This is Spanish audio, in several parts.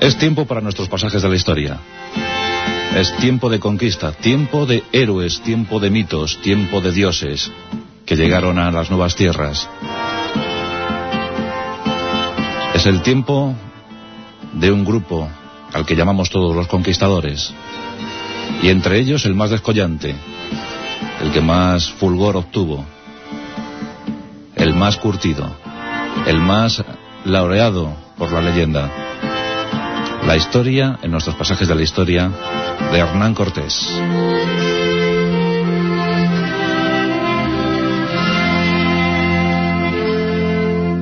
Es tiempo para nuestros pasajes de la historia. Es tiempo de conquista, tiempo de héroes, tiempo de mitos, tiempo de dioses que llegaron a las nuevas tierras. Es el tiempo de un grupo al que llamamos todos los conquistadores. Y entre ellos el más descollante, el que más fulgor obtuvo, el más curtido, el más laureado por la leyenda. La historia, en nuestros pasajes de la historia, de Hernán Cortés.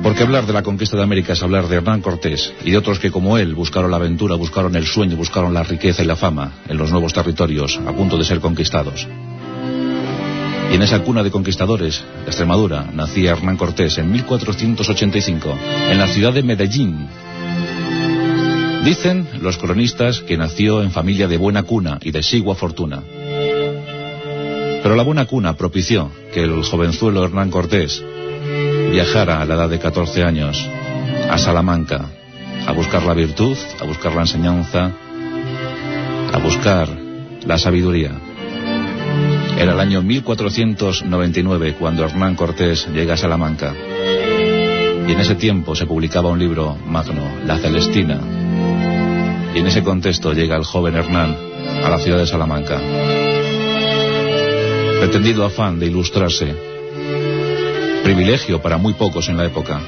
Porque hablar de la conquista de América es hablar de Hernán Cortés y de otros que como él buscaron la aventura, buscaron el sueño, buscaron la riqueza y la fama en los nuevos territorios a punto de ser conquistados. Y en esa cuna de conquistadores, Extremadura, nacía Hernán Cortés en 1485, en la ciudad de Medellín, Dicen los cronistas que nació en familia de buena cuna y de sigua fortuna. Pero la buena cuna propició que el jovenzuelo Hernán Cortés viajara a la edad de 14 años a Salamanca a buscar la virtud, a buscar la enseñanza, a buscar la sabiduría. Era el año 1499 cuando Hernán Cortés llega a Salamanca. Y en ese tiempo se publicaba un libro magno, La Celestina, y en ese contexto llega el joven Hernán a la ciudad de Salamanca. Pretendido afán de ilustrarse, privilegio para muy pocos en la época.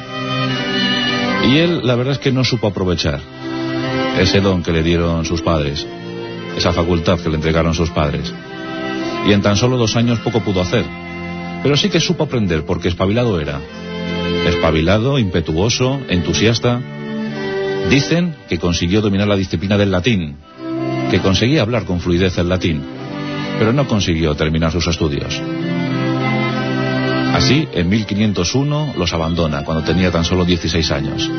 Y él, la verdad es que no supo aprovechar ese don que le dieron sus padres, esa facultad que le entregaron sus padres. Y en tan solo dos años poco pudo hacer. Pero sí que supo aprender porque espabilado era. Espabilado, impetuoso, entusiasta, Dicen que consiguió dominar la disciplina del latín, que conseguía hablar con fluidez el latín, pero no consiguió terminar sus estudios. Así, en 1501 los abandona, cuando tenía tan solo 16 años.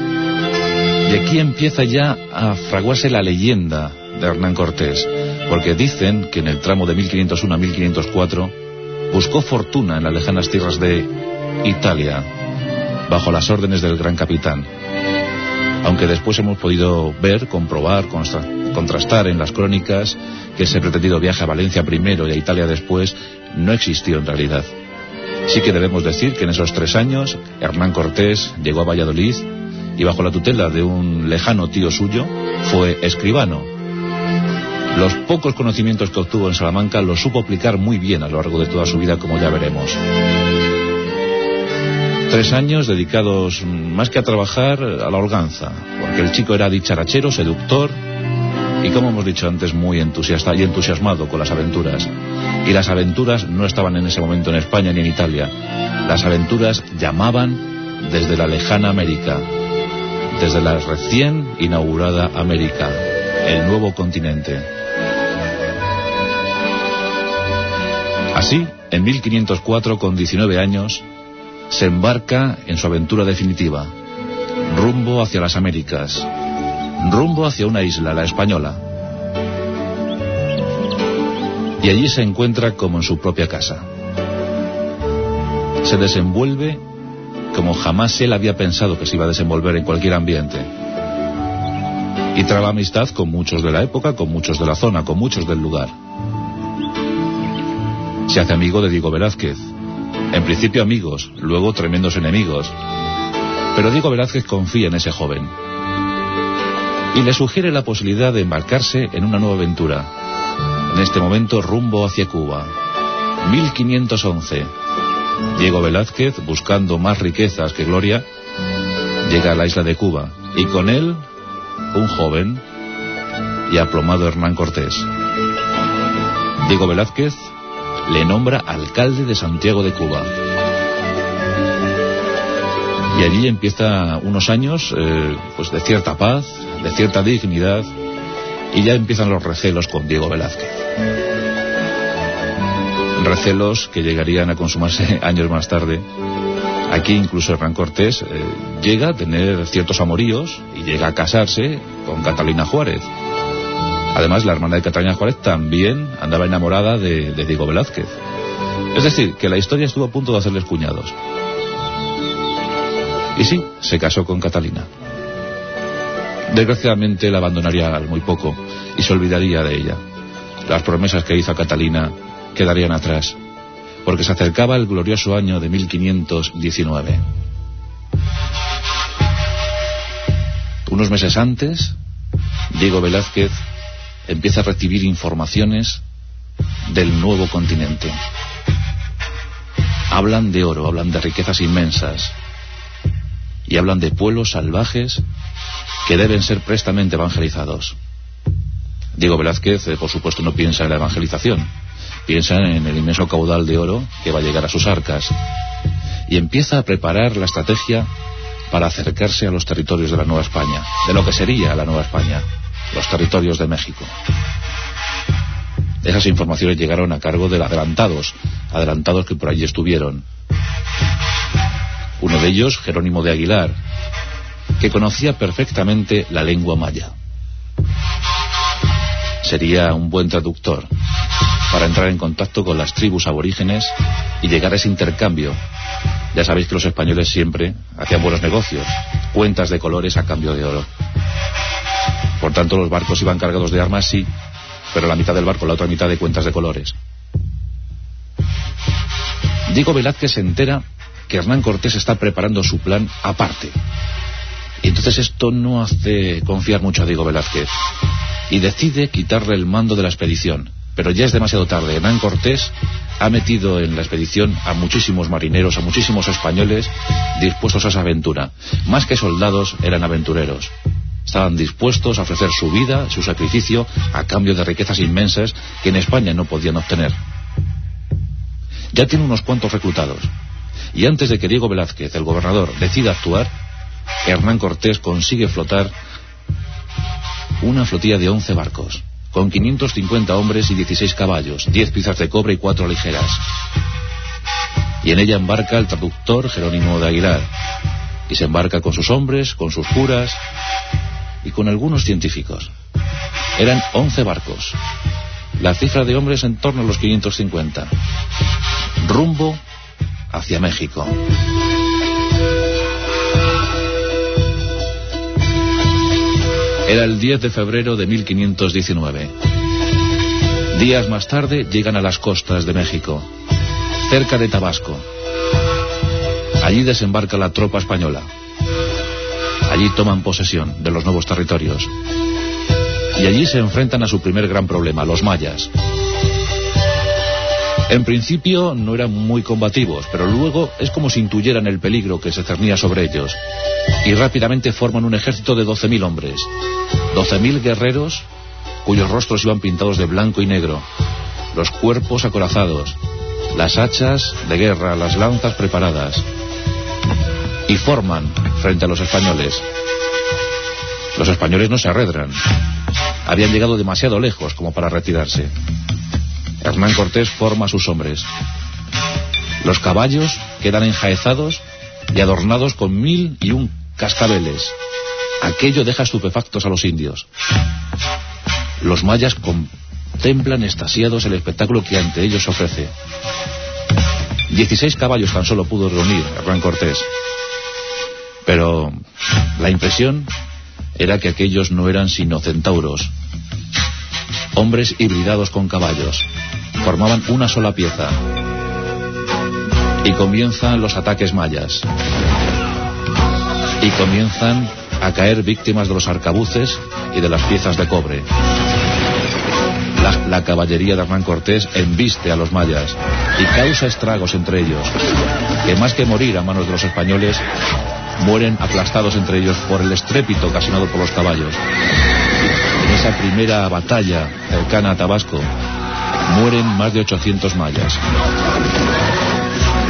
Y aquí empieza ya a fraguarse la leyenda de Hernán Cortés, porque dicen que en el tramo de 1501 a 1504 buscó fortuna en las lejanas tierras de Italia, bajo las órdenes del gran capitán aunque después hemos podido ver, comprobar, contrastar en las crónicas que ese pretendido viaje a Valencia primero y a Italia después no existió en realidad. Sí que debemos decir que en esos tres años Hernán Cortés llegó a Valladolid y bajo la tutela de un lejano tío suyo fue escribano. Los pocos conocimientos que obtuvo en Salamanca los supo aplicar muy bien a lo largo de toda su vida, como ya veremos. Tres años dedicados más que a trabajar a la holganza, porque el chico era dicharachero, seductor y como hemos dicho antes muy entusiasta y entusiasmado con las aventuras. Y las aventuras no estaban en ese momento en España ni en Italia. Las aventuras llamaban desde la lejana América, desde la recién inaugurada América, el nuevo continente. Así, en 1504, con 19 años, se embarca en su aventura definitiva, rumbo hacia las Américas, rumbo hacia una isla, la española. Y allí se encuentra como en su propia casa. Se desenvuelve como jamás él había pensado que se iba a desenvolver en cualquier ambiente. Y traba amistad con muchos de la época, con muchos de la zona, con muchos del lugar. Se hace amigo de Diego Velázquez, en principio amigos, luego tremendos enemigos. Pero Diego Velázquez confía en ese joven. Y le sugiere la posibilidad de embarcarse en una nueva aventura. En este momento rumbo hacia Cuba. 1511. Diego Velázquez, buscando más riquezas que gloria, llega a la isla de Cuba. Y con él, un joven y aplomado Hernán Cortés. Diego Velázquez le nombra alcalde de Santiago de Cuba. Y allí empieza unos años eh, pues de cierta paz, de cierta dignidad, y ya empiezan los recelos con Diego Velázquez. Recelos que llegarían a consumarse años más tarde. Aquí incluso Hernán Cortés eh, llega a tener ciertos amoríos y llega a casarse con Catalina Juárez. Además, la hermana de Catalina Juárez también andaba enamorada de, Diego Velázquez. Es decir, que la historia estuvo a punto de hacerles cuñados. Y sí, se casó con Catalina. Desgraciadamente la abandonaría al muy poco y se olvidaría de ella. Las promesas que hizo a Catalina quedarían atrás, porque se acercaba el glorioso año de 1519. Unos meses antes, Diego Velázquez empieza a recibir informaciones del nuevo continente. Hablan de oro, hablan de riquezas inmensas y hablan de pueblos salvajes que deben ser prestamente evangelizados. Diego Velázquez, eh, por supuesto, no piensa en la evangelización, piensa en el inmenso caudal de oro que va a llegar a sus arcas y empieza a preparar la estrategia para acercarse a los territorios de la Nueva España, de lo que sería la Nueva España, los territorios de México. Esas informaciones llegaron a cargo de adelantados, adelantados que por allí estuvieron. Uno de ellos, Jerónimo de Aguilar, que conocía perfectamente la lengua maya. Sería un buen traductor para entrar en contacto con las tribus aborígenes y llegar a ese intercambio. Ya sabéis que los españoles siempre hacían buenos negocios, cuentas de colores a cambio de oro. Por tanto, los barcos iban cargados de armas, sí, pero la mitad del barco, la otra mitad de cuentas de colores. Diego Velázquez se entera que Hernán Cortés está preparando su plan aparte. Y entonces esto no hace confiar mucho a Diego Velázquez. Y decide quitarle el mando de la expedición. Pero ya es demasiado tarde. Hernán Cortés ha metido en la expedición a muchísimos marineros, a muchísimos españoles dispuestos a esa aventura. Más que soldados, eran aventureros. Estaban dispuestos a ofrecer su vida, su sacrificio, a cambio de riquezas inmensas que en España no podían obtener. Ya tiene unos cuantos reclutados. Y antes de que Diego Velázquez, el gobernador, decida actuar, Hernán Cortés consigue flotar una flotilla de 11 barcos, con 550 hombres y 16 caballos, 10 piezas de cobre y 4 ligeras. Y en ella embarca el traductor Jerónimo de Aguilar, y se embarca con sus hombres, con sus curas y con algunos científicos. Eran 11 barcos, la cifra de hombres en torno a los 550. Rumbo hacia México. Era el 10 de febrero de 1519. Días más tarde llegan a las costas de México, cerca de Tabasco. Allí desembarca la tropa española. Allí toman posesión de los nuevos territorios. Y allí se enfrentan a su primer gran problema, los mayas. En principio no eran muy combativos, pero luego es como si intuyeran el peligro que se cernía sobre ellos. Y rápidamente forman un ejército de 12.000 hombres. 12.000 guerreros cuyos rostros iban pintados de blanco y negro. Los cuerpos acorazados. Las hachas de guerra, las lanzas preparadas. Y forman frente a los españoles. Los españoles no se arredran. Habían llegado demasiado lejos como para retirarse. Hernán Cortés forma a sus hombres. Los caballos quedan enjaezados y adornados con mil y un cascabeles. Aquello deja estupefactos a los indios. Los mayas contemplan estasiados el espectáculo que ante ellos ofrece. Dieciséis caballos tan solo pudo reunir Hernán Cortés. Pero la impresión era que aquellos no eran sino centauros, hombres hibridados con caballos. Formaban una sola pieza. Y comienzan los ataques mayas. Y comienzan a caer víctimas de los arcabuces y de las piezas de cobre. La, la, caballería de Hernán Cortés embiste a los mayas y causa estragos entre ellos, que más que morir a manos de los españoles, mueren aplastados entre ellos por el estrépito ocasionado por los caballos. En esa primera batalla cercana a Tabasco, mueren más de 800 mayas.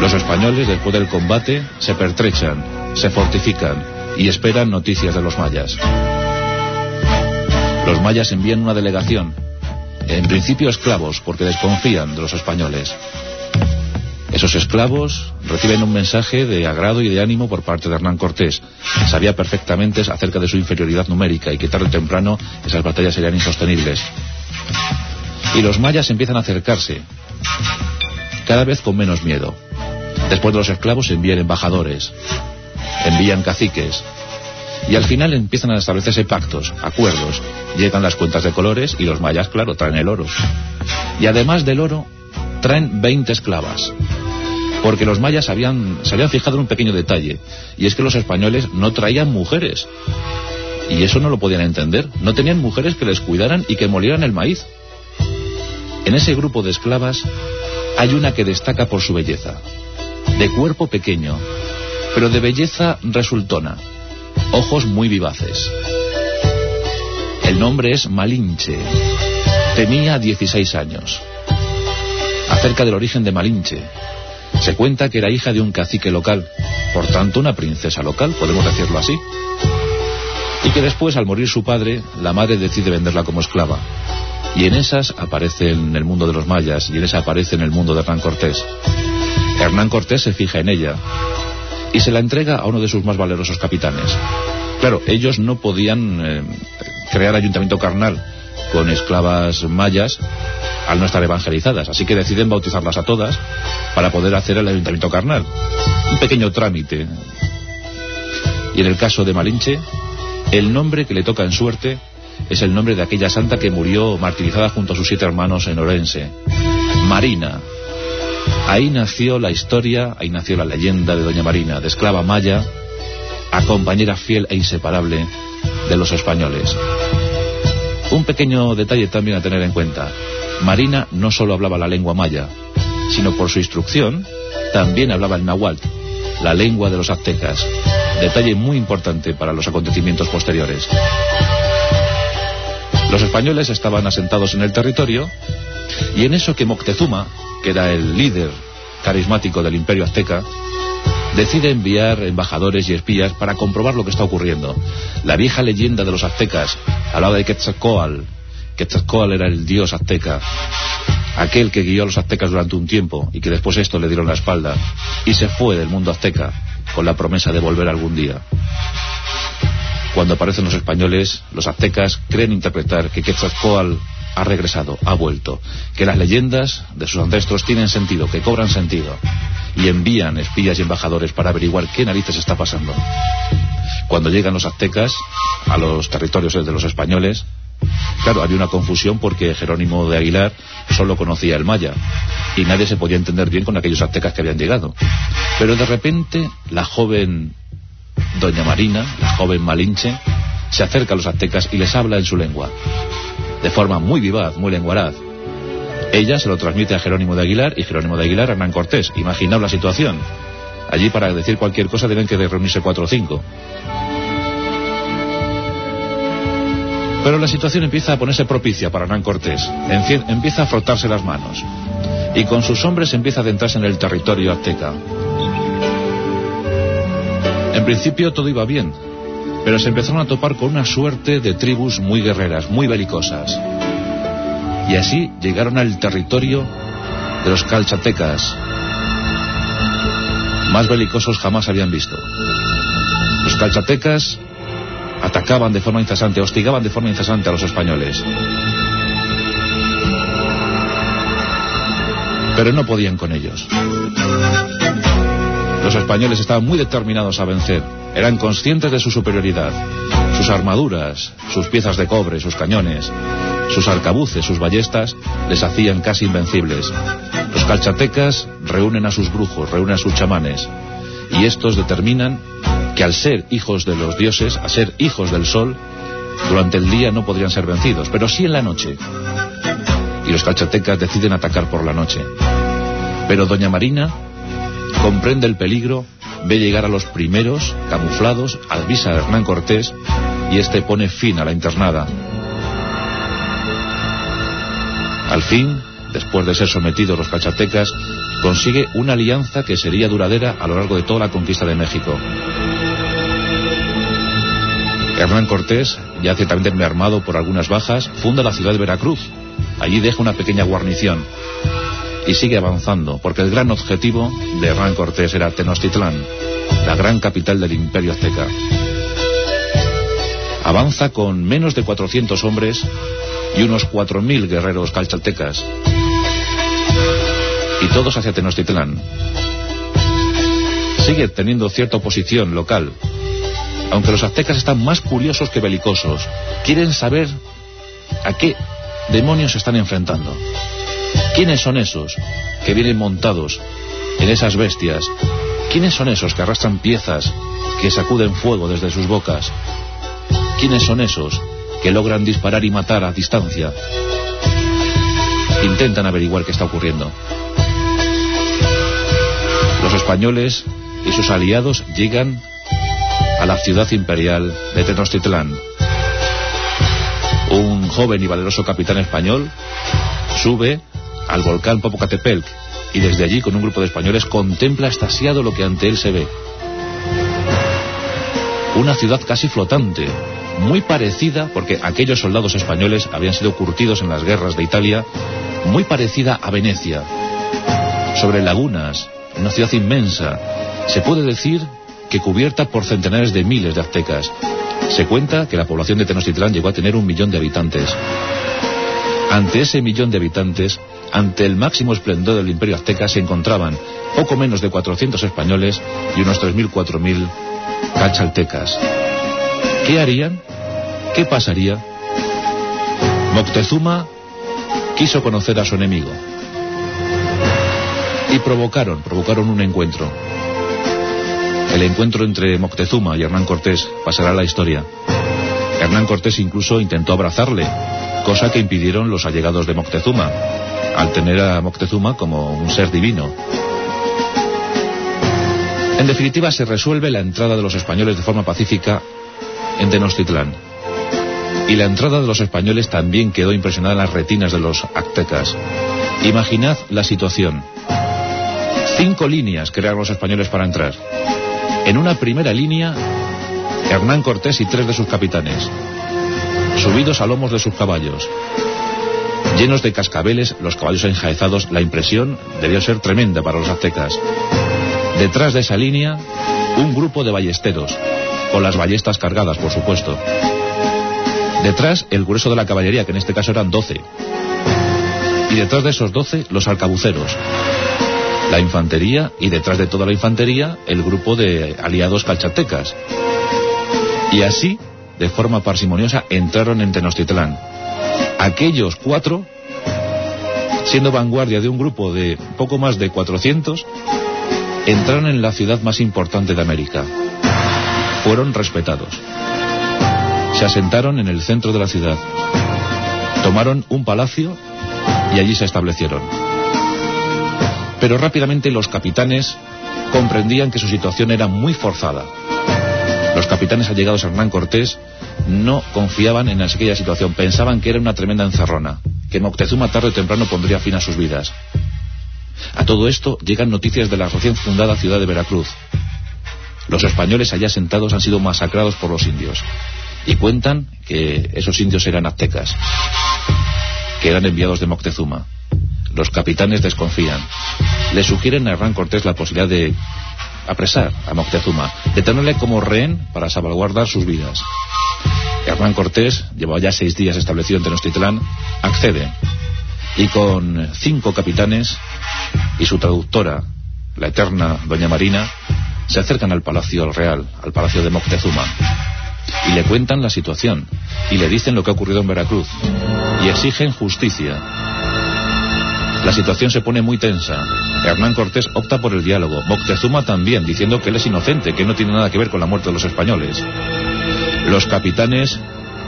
Los españoles, después del combate, se pertrechan se fortifican y esperan noticias de los mayas. Los mayas envían una delegación, en principio esclavos, porque desconfían de los españoles. Esos esclavos reciben un mensaje de agrado y de ánimo por parte de Hernán Cortés. Sabía perfectamente acerca de su inferioridad numérica y que tarde o temprano esas batallas serían insostenibles. Y los mayas empiezan a acercarse, cada vez con menos miedo. Después de los esclavos envían embajadores, envían caciques, y al final empiezan a establecerse pactos, acuerdos. Llegan las cuentas de colores y los mayas, claro, traen el oro. Y además del oro, traen 20 esclavas. Porque los mayas habían, se habían fijado en un pequeño detalle, y es que los españoles no traían mujeres. Y eso no lo podían entender. No tenían mujeres que les cuidaran y que molieran el maíz. En ese grupo de esclavas hay una que destaca por su belleza. De cuerpo pequeño, pero de belleza resultona ojos muy vivaces. El nombre es Malinche. Tenía 16 años. Acerca del origen de Malinche, se cuenta que era hija de un cacique local, por tanto una princesa local, podemos decirlo así. Y que después, al morir su padre, la madre decide venderla como esclava. Y en esas aparece en el mundo de los mayas, y en esa aparece en el mundo de Hernán Cortés. Hernán Cortés se fija en ella, y se la entrega a uno de sus más valerosos capitanes. Claro, ellos no podían eh, crear ayuntamiento carnal con esclavas mayas al no estar evangelizadas, así que deciden bautizarlas a todas para poder hacer el ayuntamiento carnal. Un pequeño trámite. Y en el caso de Malinche, el nombre que le toca en suerte es el nombre de aquella santa que murió martirizada junto a sus siete hermanos en Orense. Marina, Ahí nació la historia, ahí nació la leyenda de Doña Marina, de esclava maya, a compañera fiel e inseparable de los españoles. Un pequeño detalle también a tener en cuenta. Marina no solo hablaba la lengua maya, sino por su instrucción también hablaba el náhuatl, la lengua de los aztecas. Detalle muy importante para los acontecimientos posteriores. Los españoles estaban asentados en el territorio y en eso que Moctezuma, que era el líder carismático del imperio azteca, decide enviar embajadores y espías para comprobar lo que está ocurriendo. La vieja leyenda de los aztecas hablaba de Quetzalcoatl. Quetzalcoatl era el dios azteca, aquel que guió a los aztecas durante un tiempo y que después esto le dieron la espalda y se fue del mundo azteca con la promesa de volver algún día. Cuando aparecen los españoles, los aztecas creen interpretar que Quetzalcoatl ha regresado, ha vuelto, que las leyendas de sus ancestros tienen sentido, que cobran sentido, y envían espías y embajadores para averiguar qué narices está pasando. Cuando llegan los aztecas a los territorios de los españoles, claro, había una confusión porque Jerónimo de Aguilar solo conocía el maya, y nadie se podía entender bien con aquellos aztecas que habían llegado. Pero de repente, la joven Doña Marina, la joven Malinche, se acerca a los aztecas y les habla en su lengua de forma muy vivaz, muy lenguaraz. Ella se lo transmite a Jerónimo de Aguilar y Jerónimo de Aguilar a Hernán Cortés. Imaginaos la situación. Allí para decir cualquier cosa deben que reunirse cuatro o cinco. Pero la situación empieza a ponerse propicia para Hernán Cortés. Empieza a frotarse las manos. Y con sus hombres empieza a adentrarse en el territorio azteca. En principio todo iba bien, pero se empezaron a topar con una suerte de tribus muy guerreras, muy belicosas. Y así llegaron al territorio de los calchatecas. Más belicosos jamás habían visto. Los calchatecas atacaban de forma incesante, hostigaban de forma incesante a los españoles. Pero no podían con ellos. Los españoles estaban muy determinados a vencer. Eran conscientes de su superioridad. Sus armaduras, sus piezas de cobre, sus cañones, sus arcabuces, sus ballestas, les hacían casi invencibles. Los calchatecas reúnen a sus brujos, reúnen a sus chamanes, y estos determinan que al ser hijos de los dioses, a ser hijos del sol, durante el día no podrían ser vencidos, pero sí en la noche. Y los calchatecas deciden atacar por la noche. Pero Doña Marina comprende el peligro ve llegar a los primeros, camuflados, avisa a Hernán Cortés y este pone fin a la internada. Al fin, después de ser sometidos los cachatecas, consigue una alianza que sería duradera a lo largo de toda la conquista de México. Hernán Cortés, ya ciertamente armado por algunas bajas, funda la ciudad de Veracruz. Allí deja una pequeña guarnición y sigue avanzando, porque el gran objetivo de Hernán Cortés era Tenochtitlán, la gran capital del imperio azteca. Avanza con menos de 400 hombres y unos 4.000 guerreros calchaltecas, y todos hacia Tenochtitlán. Sigue teniendo cierta oposición local, aunque los aztecas están más curiosos que belicosos. Quieren saber a qué demonios se están enfrentando. ¿Quiénes son esos que vienen montados en esas bestias? ¿Quiénes son esos que arrastran piezas que sacuden fuego desde sus bocas? ¿Quiénes son esos que logran disparar y matar a distancia? Intentan averiguar qué está ocurriendo. Los españoles y sus aliados llegan a la ciudad imperial de Tenochtitlán. Un joven y valeroso capitán español sube al volcán Popocatepetl y desde allí con un grupo de españoles contempla estasiado lo que ante él se ve. Una ciudad casi flotante, muy parecida, porque aquellos soldados españoles habían sido curtidos en las guerras de Italia, muy parecida a Venecia, sobre lagunas, una ciudad inmensa. Se puede decir que cubierta por centenares de miles de aztecas. Se cuenta que la población de Tenochtitlán llegó a tener un millón de habitantes. Ante ese millón de habitantes, ante el máximo esplendor del imperio azteca, se encontraban poco menos de 400 españoles y unos 3.000, 4.000 cachaltecas. ¿Qué harían? ¿Qué pasaría? Moctezuma quiso conocer a su enemigo. Y provocaron, provocaron un encuentro. El encuentro entre Moctezuma y Hernán Cortés pasará a la historia. Hernán Cortés incluso intentó abrazarle, cosa que impidieron los allegados de Moctezuma, al tener a Moctezuma como un ser divino. En definitiva, se resuelve la entrada de los españoles de forma pacífica en Tenochtitlán. Y la entrada de los españoles también quedó impresionada en las retinas de los aztecas. Imaginad la situación. Cinco líneas crearon los españoles para entrar. En una primera línea, Hernán Cortés y tres de sus capitanes, subidos a lomos de sus caballos. Llenos de cascabeles, los caballos enjaezados, la impresión debió ser tremenda para los aztecas. Detrás de esa línea, un grupo de ballesteros, con las ballestas cargadas, por supuesto. Detrás, el grueso de la caballería, que en este caso eran doce. Y detrás de esos doce, los arcabuceros. La infantería, y detrás de toda la infantería, el grupo de aliados calchatecas. Y así, de forma parsimoniosa, entraron en Tenochtitlán. Aquellos cuatro, siendo vanguardia de un grupo de poco más de 400, entraron en la ciudad más importante de América. Fueron respetados. Se asentaron en el centro de la ciudad. Tomaron un palacio y allí se establecieron. Pero rápidamente los capitanes comprendían que su situación era muy forzada. Los capitanes allegados a Hernán Cortés no confiaban en aquella situación, pensaban que era una tremenda encerrona, que Moctezuma tarde o temprano pondría fin a sus vidas. A todo esto llegan noticias de la recién fundada ciudad de Veracruz. Los españoles allá sentados han sido masacrados por los indios. Y cuentan que esos indios eran aztecas, que eran enviados de Moctezuma. Los capitanes desconfían. Le sugieren a Hernán Cortés la posibilidad de apresar a Moctezuma, de tenerle como rehén para salvaguardar sus vidas. Hernán Cortés, llevaba ya seis días establecido en Tenochtitlán, accede. Y con cinco capitanes y su traductora, la eterna Doña Marina, se acercan al Palacio Real, al Palacio de Moctezuma. Y le cuentan la situación, y le dicen lo que ha ocurrido en Veracruz, y exigen justicia. La situación se pone muy tensa. Hernán Cortés opta por el diálogo. Moctezuma también, diciendo que él es inocente, que no tiene nada que ver con la muerte de los españoles. Los capitanes,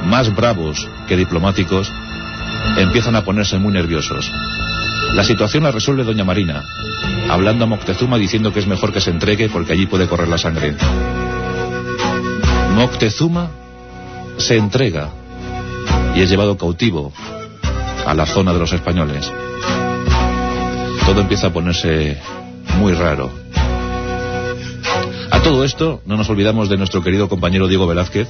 más bravos que diplomáticos, empiezan a ponerse muy nerviosos. La situación la resuelve doña Marina, hablando a Moctezuma diciendo que es mejor que se entregue porque allí puede correr la sangre. Moctezuma se entrega y es llevado cautivo a la zona de los españoles. Todo empieza a ponerse muy raro. A todo esto, no nos olvidamos de nuestro querido compañero Diego Velázquez,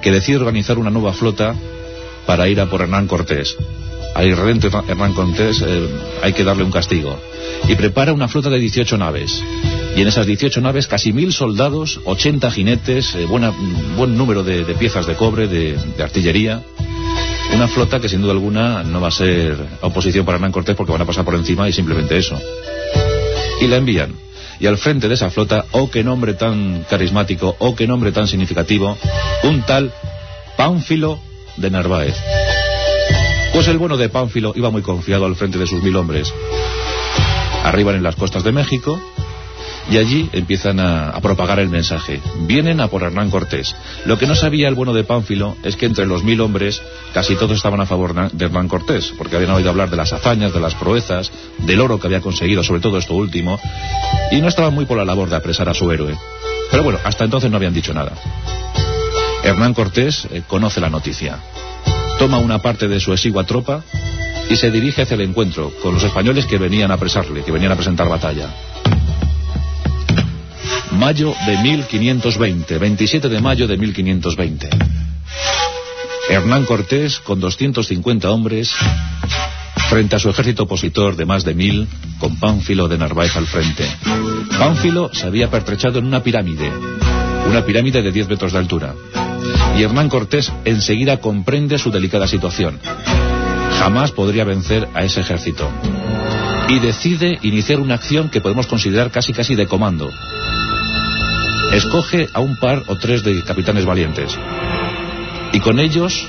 que decide organizar una nueva flota para ir a por Hernán Cortés. A irredento Hernán Cortés eh, hay que darle un castigo. Y prepara una flota de 18 naves. Y en esas 18 naves casi mil soldados, 80 jinetes, eh, buena, buen número de, piezas de cobre, de, artillería. Una flota que sin duda alguna no va a ser oposición para Hernán Cortés porque van a pasar por encima y simplemente eso. Y la envían. Y al frente de esa flota, oh qué nombre tan carismático, oh qué nombre tan significativo, un tal Pánfilo de Narváez. Pues el bueno de Pánfilo iba muy confiado al frente de sus mil hombres. Arriban en las costas de México y allí empiezan a, propagar el mensaje. Vienen a por Hernán Cortés. Lo que no sabía el bueno de Pánfilo es que entre los mil hombres casi todos estaban a favor de Hernán Cortés, porque habían oído hablar de las hazañas, de las proezas, del oro que había conseguido, sobre todo esto último, y no estaban muy por la labor de apresar a su héroe. Pero bueno, hasta entonces no habían dicho nada. Hernán Cortés eh, conoce la noticia. Toma una parte de su exigua tropa y se dirige hacia el encuentro con los españoles que venían a apresarle, que venían a presentar batalla. Mayo de 1520, 27 de mayo de 1520. Hernán Cortés, con 250 hombres, frente a su ejército opositor de más de mil, con Pánfilo de Narváez al frente. Pánfilo se había pertrechado en una pirámide, una pirámide de 10 metros de altura. Y Hernán Cortés enseguida comprende su delicada situación. Jamás podría vencer a ese ejército. Y decide iniciar una acción que podemos considerar casi casi de comando. Escoge a un par o tres de capitanes valientes. Y con ellos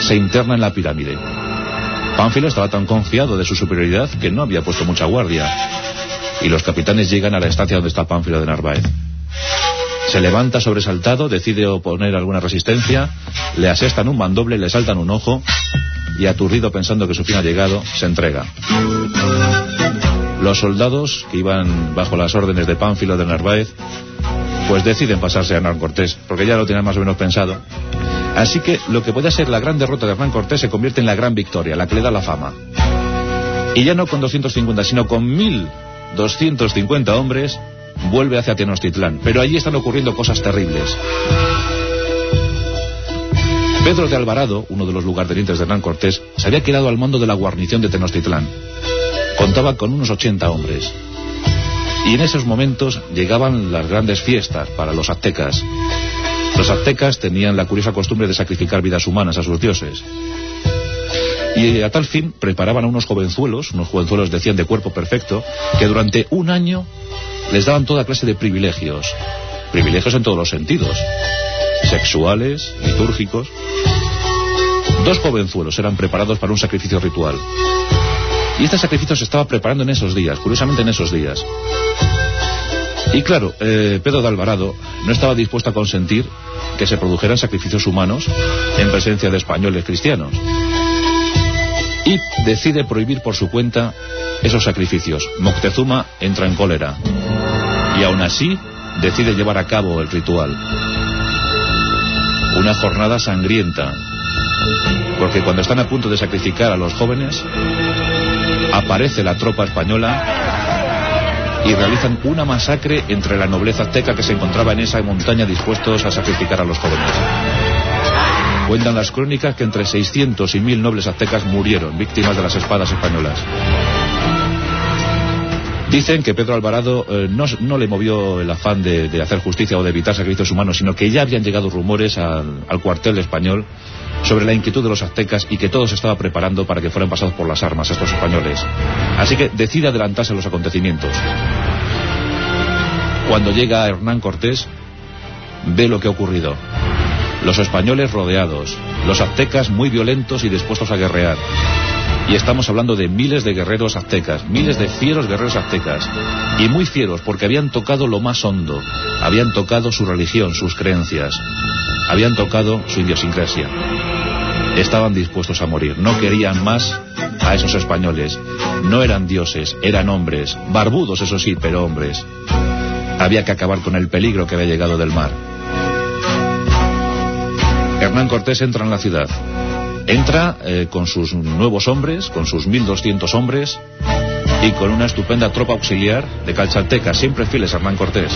se interna en la pirámide. Pánfilo estaba tan confiado de su superioridad que no había puesto mucha guardia. Y los capitanes llegan a la estancia donde está Pánfilo de Narváez. Se levanta sobresaltado, decide oponer alguna resistencia, le asestan un mandoble, le saltan un ojo y aturdido pensando que su fin ha llegado, se entrega. Los soldados, que iban bajo las órdenes de Pánfilo de Narváez, pues deciden pasarse a Hernán Cortés, porque ya lo tenían más o menos pensado. Así que lo que puede ser la gran derrota de Hernán Cortés se convierte en la gran victoria, la que le da la fama. Y ya no con 250, sino con 1250 hombres, vuelve hacia Tenochtitlán. Pero allí están ocurriendo cosas terribles. Pedro de Alvarado, uno de los lugartenientes de Hernán Cortés, se había quedado al mando de la guarnición de Tenochtitlán. Contaba con unos 80 hombres. Y en esos momentos llegaban las grandes fiestas para los aztecas. Los aztecas tenían la curiosa costumbre de sacrificar vidas humanas a sus dioses. Y a tal fin preparaban a unos jovenzuelos, unos jovenzuelos decían de cuerpo perfecto, que durante un año les daban toda clase de privilegios. Privilegios en todos los sentidos. Sexuales, litúrgicos. Dos jovenzuelos eran preparados para un sacrificio ritual. Y este sacrificio se estaba preparando en esos días, curiosamente en esos días. Y claro, eh, Pedro de Alvarado no estaba dispuesto a consentir que se produjeran sacrificios humanos en presencia de españoles cristianos. Y decide prohibir por su cuenta esos sacrificios. Moctezuma entra en cólera. Y aún así decide llevar a cabo el ritual. Una jornada sangrienta. Porque cuando están a punto de sacrificar a los jóvenes, aparece la tropa española y realizan una masacre entre la nobleza azteca que se encontraba en esa montaña dispuestos a sacrificar a los jóvenes. Cuentan las crónicas que entre 600 y 1000 nobles aztecas murieron, víctimas de las espadas españolas. Dicen que Pedro Alvarado eh, no, le movió el afán de, hacer justicia o de evitar sacrificios humanos, sino que ya habían llegado rumores al cuartel español sobre la inquietud de los aztecas y que todo se estaba preparando para que fueran pasados por las armas estos españoles. Así que decide adelantarse a los acontecimientos. Cuando llega Hernán Cortés, ve lo que ha ocurrido. Los españoles rodeados, los aztecas muy violentos y dispuestos a guerrear. Y estamos hablando de miles de guerreros aztecas, miles de fieros guerreros aztecas. Y muy fieros porque habían tocado lo más hondo, habían tocado su religión, sus creencias, habían tocado su idiosincrasia. Estaban dispuestos a morir, no querían más a esos españoles. No eran dioses, eran hombres, barbudos eso sí, pero hombres. Había que acabar con el peligro que había llegado del mar. Hernán Cortés entra en la ciudad. Entra eh, con sus nuevos hombres, con sus 1.200 hombres y con una estupenda tropa auxiliar de calchaltecas, siempre fieles a Hernán Cortés.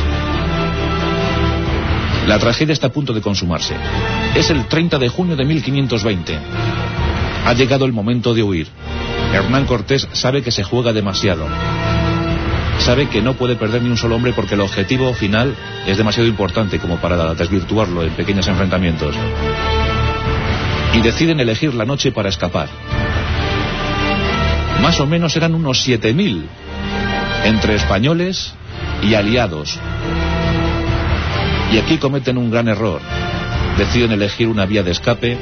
La tragedia está a punto de consumarse. Es el 30 de junio de 1520. Ha llegado el momento de huir. Hernán Cortés sabe que se juega demasiado. Sabe que no puede perder ni un solo hombre porque el objetivo final es demasiado importante como para desvirtuarlo en pequeños enfrentamientos. Y deciden elegir la noche para escapar. Más o menos eran unos 7.000 entre españoles y aliados. Y aquí cometen un gran error. Deciden elegir una vía de escape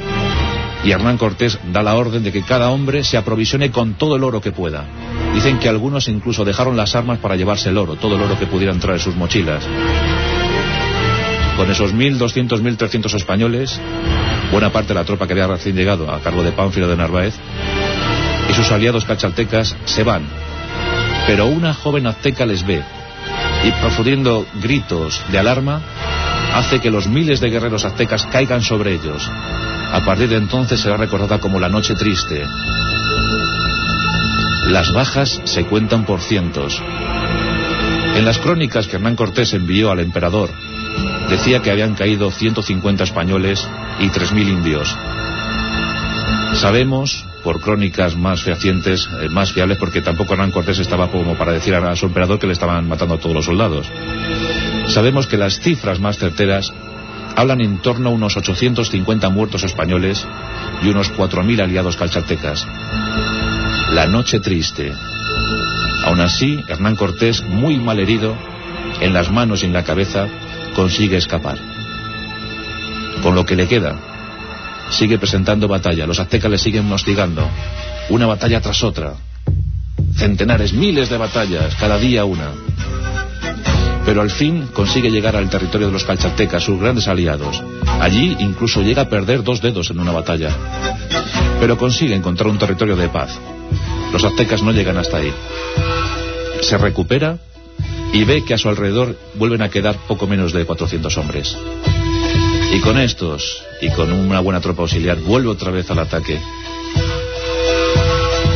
y Hernán Cortés da la orden de que cada hombre se aprovisione con todo el oro que pueda. Dicen que algunos incluso dejaron las armas para llevarse el oro, todo el oro que pudiera entrar en sus mochilas. Con esos 1.200, 1.300 españoles, buena parte de la tropa que había recién llegado a cargo de Pánfilo de Narváez, y sus aliados cachaltecas se van. Pero una joven azteca les ve y profudiendo gritos de alarma, hace que los miles de guerreros aztecas caigan sobre ellos. A partir de entonces será recordada como la noche triste. Las bajas se cuentan por cientos. En las crónicas que Hernán Cortés envió al emperador, decía que habían caído 150 españoles y 3.000 indios. Sabemos, por crónicas más fehacientes, eh, más fiables, porque tampoco Hernán Cortés estaba como para decir a su emperador que le estaban matando a todos los soldados. Sabemos que las cifras más certeras hablan en torno a unos 850 muertos españoles y unos 4.000 aliados calchaltecas. La noche triste. Aún así, Hernán Cortés, muy mal herido, en las manos y en la cabeza, consigue escapar. Con lo que le queda, sigue presentando batalla. Los aztecas le siguen hostigando. Una batalla tras otra. Centenares, miles de batallas, cada día una pero al fin consigue llegar al territorio de los calchaltecas, sus grandes aliados. Allí incluso llega a perder dos dedos en una batalla. Pero consigue encontrar un territorio de paz. Los aztecas no llegan hasta ahí. Se recupera y ve que a su alrededor vuelven a quedar poco menos de 400 hombres. Y con estos, y con una buena tropa auxiliar, vuelve otra vez al ataque.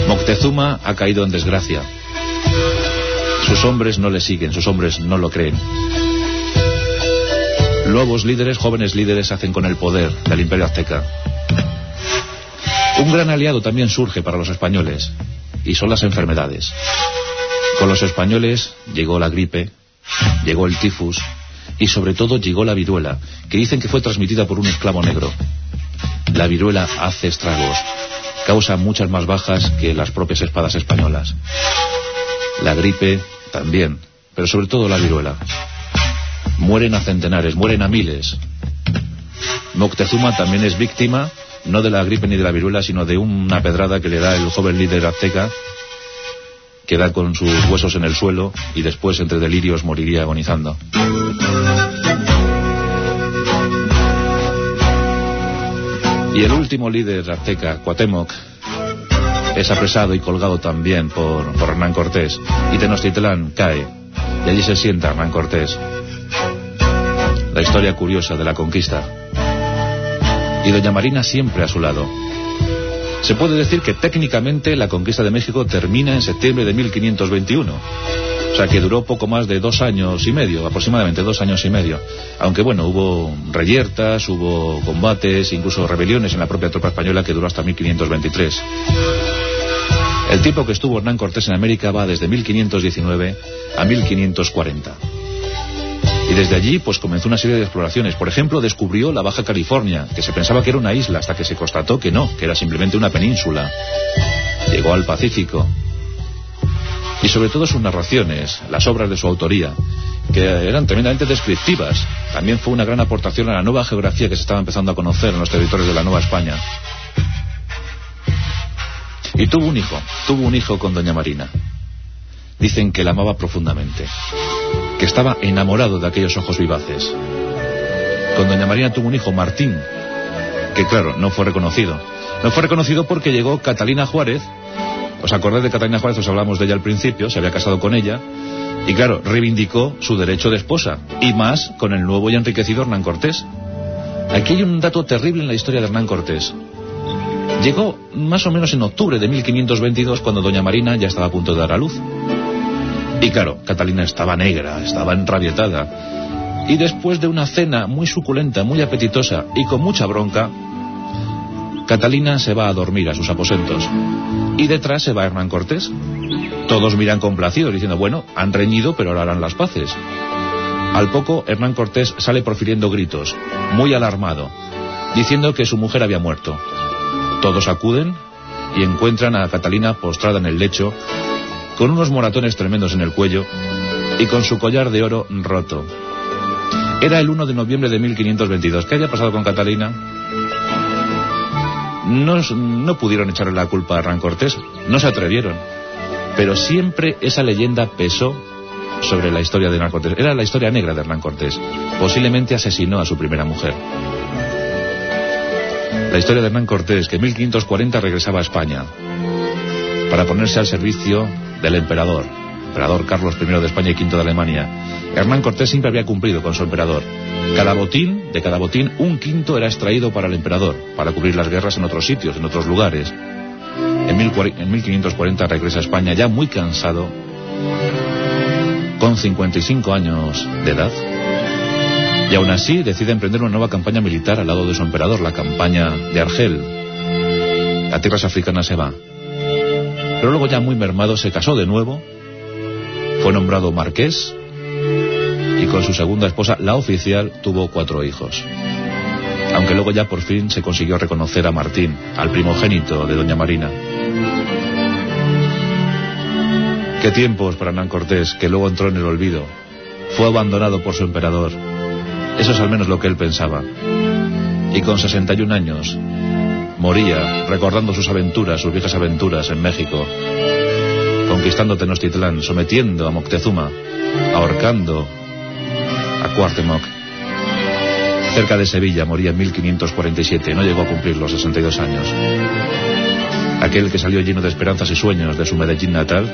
Moctezuma ha caído en desgracia. Sus hombres no le siguen, sus hombres no lo creen. Nuevos líderes, jóvenes líderes hacen con el poder del imperio azteca. Un gran aliado también surge para los españoles, y son las enfermedades. Con los españoles llegó la gripe, llegó el tifus, y sobre todo llegó la viruela, que dicen que fue transmitida por un esclavo negro. La viruela hace estragos, causa muchas más bajas que las propias espadas españolas. La gripe también, pero sobre todo la viruela. Mueren a centenares, mueren a miles. Moctezuma también es víctima, no de la gripe ni de la viruela, sino de una pedrada que le da el joven líder azteca, que da con sus huesos en el suelo y después entre delirios moriría agonizando. Y el último líder azteca, Cuauhtémoc, es apresado y colgado también por, por Hernán Cortés. Y Tenochtitlán cae. Y allí se sienta Hernán Cortés. La historia curiosa de la conquista. Y Doña Marina siempre a su lado. Se puede decir que técnicamente la conquista de México termina en septiembre de 1521. O sea que duró poco más de dos años y medio, aproximadamente dos años y medio. Aunque bueno, hubo reyertas, hubo combates, incluso rebeliones en la propia tropa española que duró hasta 1523. El tiempo que estuvo Hernán Cortés en América va desde 1519 a 1540. Y desde allí pues comenzó una serie de exploraciones. Por ejemplo, descubrió la Baja California, que se pensaba que era una isla hasta que se constató que no, que era simplemente una península. Llegó al Pacífico. Y sobre todo sus narraciones, las obras de su autoría, que eran tremendamente descriptivas. También fue una gran aportación a la nueva geografía que se estaba empezando a conocer en los territorios de la Nueva España. Y tuvo un hijo, tuvo un hijo con doña Marina. Dicen que la amaba profundamente, que estaba enamorado de aquellos ojos vivaces. Con doña Marina tuvo un hijo, Martín, que claro, no fue reconocido. No fue reconocido porque llegó Catalina Juárez, os acordáis de Catalina Juárez, os hablamos de ella al principio, se había casado con ella, y claro, reivindicó su derecho de esposa, y más con el nuevo y enriquecido Hernán Cortés. Aquí hay un dato terrible en la historia de Hernán Cortés. Llegó más o menos en octubre de 1522 cuando doña Marina ya estaba a punto de dar a luz. Y claro, Catalina estaba negra, estaba enrabietada. Y después de una cena muy suculenta, muy apetitosa y con mucha bronca, Catalina se va a dormir a sus aposentos. Y detrás se va Hernán Cortés. Todos miran complacidos diciendo, bueno, han reñido pero ahora harán las paces. Al poco, Hernán Cortés sale profiriendo gritos, muy alarmado, diciendo que su mujer había muerto. Todos acuden y encuentran a Catalina postrada en el lecho, con unos moratones tremendos en el cuello y con su collar de oro roto. Era el 1 de noviembre de 1522. ¿Qué había pasado con Catalina? No, no pudieron echarle la culpa a Hernán Cortés, no se atrevieron. Pero siempre esa leyenda pesó sobre la historia de Hernán Cortés. Era la historia negra de Hernán Cortés. Posiblemente asesinó a su primera mujer. La historia de Hernán Cortés, que en 1540 regresaba a España para ponerse al servicio del emperador, emperador Carlos I de España y V de Alemania. Hernán Cortés siempre había cumplido con su emperador. Cada botín, de cada botín, un quinto era extraído para el emperador, para cubrir las guerras en otros sitios, en otros lugares. En, 1540 regresa a España ya muy cansado, con 55 años de edad, y aún así decide emprender una nueva campaña militar al lado de su emperador, la campaña de Argel. A tierras africanas se va. Pero luego ya muy mermado se casó de nuevo, fue nombrado marqués y con su segunda esposa, la oficial, tuvo cuatro hijos. Aunque luego ya por fin se consiguió reconocer a Martín, al primogénito de doña Marina. Qué tiempos para Hernán Cortés, que luego entró en el olvido. Fue abandonado por su emperador. Eso es al menos lo que él pensaba. Y con 61 años, moría recordando sus aventuras, sus viejas aventuras en México, conquistando Tenochtitlán, sometiendo a Moctezuma, ahorcando a Cuauhtémoc. Cerca de Sevilla moría en 1547, no llegó a cumplir los 62 años. Aquel que salió lleno de esperanzas y sueños de su Medellín natal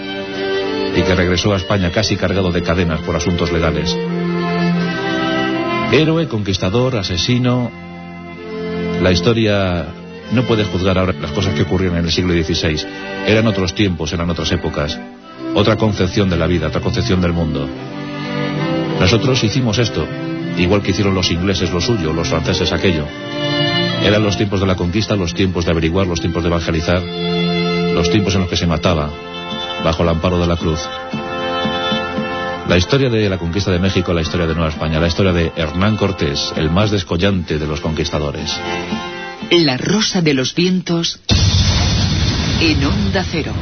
y que regresó a España casi cargado de cadenas por asuntos legales. Héroe, conquistador, asesino. La historia no puede juzgar ahora las cosas que ocurrieron en el siglo XVI. Eran otros tiempos, eran otras épocas. Otra concepción de la vida, otra concepción del mundo. Nosotros hicimos esto, igual que hicieron los ingleses lo suyo, los franceses aquello. Eran los tiempos de la conquista, los tiempos de averiguar, los tiempos de evangelizar, los tiempos en los que se mataba, bajo el amparo de la cruz. La historia de la conquista de México, la historia de Nueva España, la historia de Hernán Cortés, el más descollante de los conquistadores. La rosa de los vientos en onda cero.